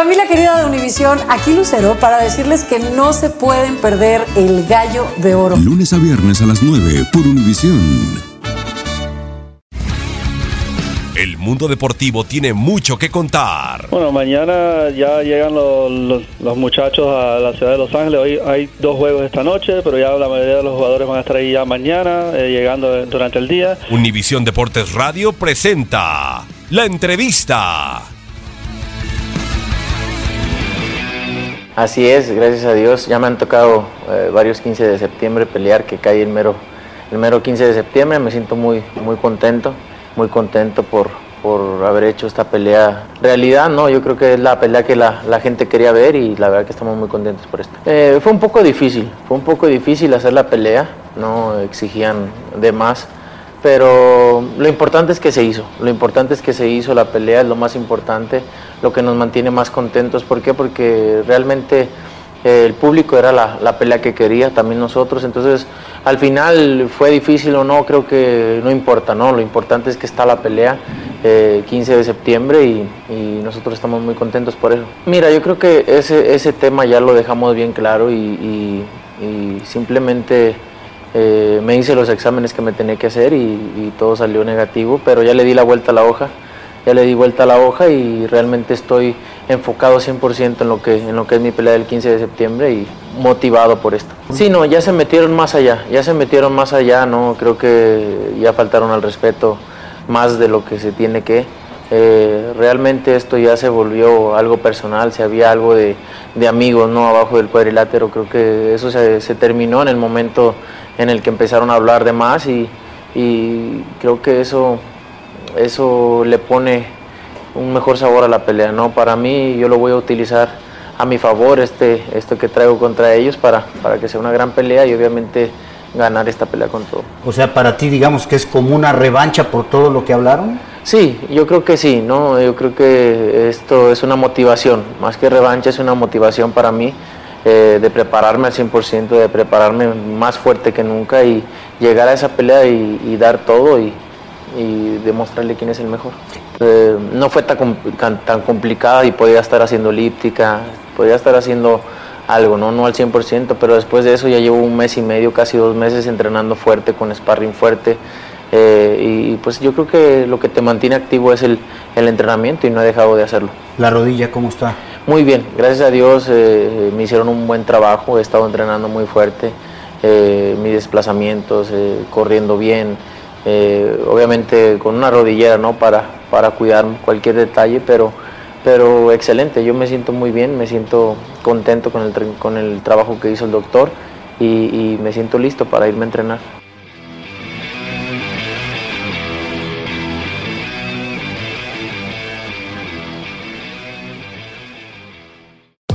Familia querida de Univisión, aquí Lucero para decirles que no se pueden perder el gallo de oro. Lunes a viernes a las 9 por Univisión. El mundo deportivo tiene mucho que contar. Bueno, mañana ya llegan los, los- los muchachos a la ciudad de Los Ángeles. Hoy hay dos juegos esta noche, pero ya la mayoría de los jugadores van a estar ahí ya mañana, eh, llegando durante el día. Univisión Deportes Radio presenta la entrevista. Así es, gracias a Dios. Ya me han tocado eh, varios 15 de septiembre pelear, que cae el mero, el mero 15 de septiembre. Me siento muy, muy contento, muy contento por, por haber hecho esta pelea. Realidad, no, yo creo que es la pelea que la, la gente quería ver y la verdad que estamos muy contentos por esto. Eh, fue un poco difícil, fue un poco difícil hacer la pelea, no exigían de más. Pero lo importante es que se hizo, lo importante es que se hizo la pelea, es lo más importante, lo que nos mantiene más contentos. ¿Por qué? Porque realmente eh, el público era la, la pelea que quería, también nosotros. Entonces, al final fue difícil o no, creo que no importa, ¿no? Lo importante es que está la pelea, eh, 15 de septiembre, y, y nosotros estamos muy contentos por eso. Mira, yo creo que ese, ese tema ya lo dejamos bien claro y, y- y simplemente eh, me hice los exámenes que me tenía que hacer y, todo salió negativo, pero ya le di la vuelta a la hoja, ya le di vuelta a la hoja y realmente estoy enfocado 100% en lo, que, en lo que es mi pelea del 15 de septiembre y motivado por esto. Sí, no, ya se metieron más allá, ya se metieron más allá, ¿no? Creo que ya faltaron al respeto más de lo que se tiene que. Eh, realmente esto ya se volvió algo personal, si había algo de, de amigos ¿no? abajo del cuadrilátero, creo que eso se, se terminó en el momento en el que empezaron a hablar de más y, y creo que eso, eso le pone un mejor sabor a la pelea. ¿no? Para mí yo lo voy a utilizar a mi favor este, esto que traigo contra ellos para, para que sea una gran pelea y obviamente ganar esta pelea con todo. O sea, para ti digamos que es como una revancha por todo lo que hablaron. Sí, yo creo que sí, ¿no? Yo creo que esto es una motivación, más que revancha es una motivación para mí eh, de prepararme al 100%, de prepararme más fuerte que nunca y llegar a esa pelea y, y dar todo y, y demostrarle quién es el mejor. Eh, no fue tan, tan complicada y podía estar haciendo elíptica, podía estar haciendo algo, ¿no? No al 100%, pero después de eso ya llevo un mes y medio, casi dos meses entrenando fuerte, con sparring fuerte. eh, y pues yo creo que lo que te mantiene activo es el, el entrenamiento y no he dejado de hacerlo. La rodilla, ¿cómo está? Muy bien, gracias a Dios eh, me hicieron un buen trabajo, he estado entrenando muy fuerte, eh, mis desplazamientos, eh, corriendo bien, eh, obviamente con una rodillera ¿no? para, para cuidar cualquier detalle, pero, pero excelente, yo me siento muy bien, me siento contento con el, con el trabajo que hizo el doctor y, y me siento listo para irme a entrenar.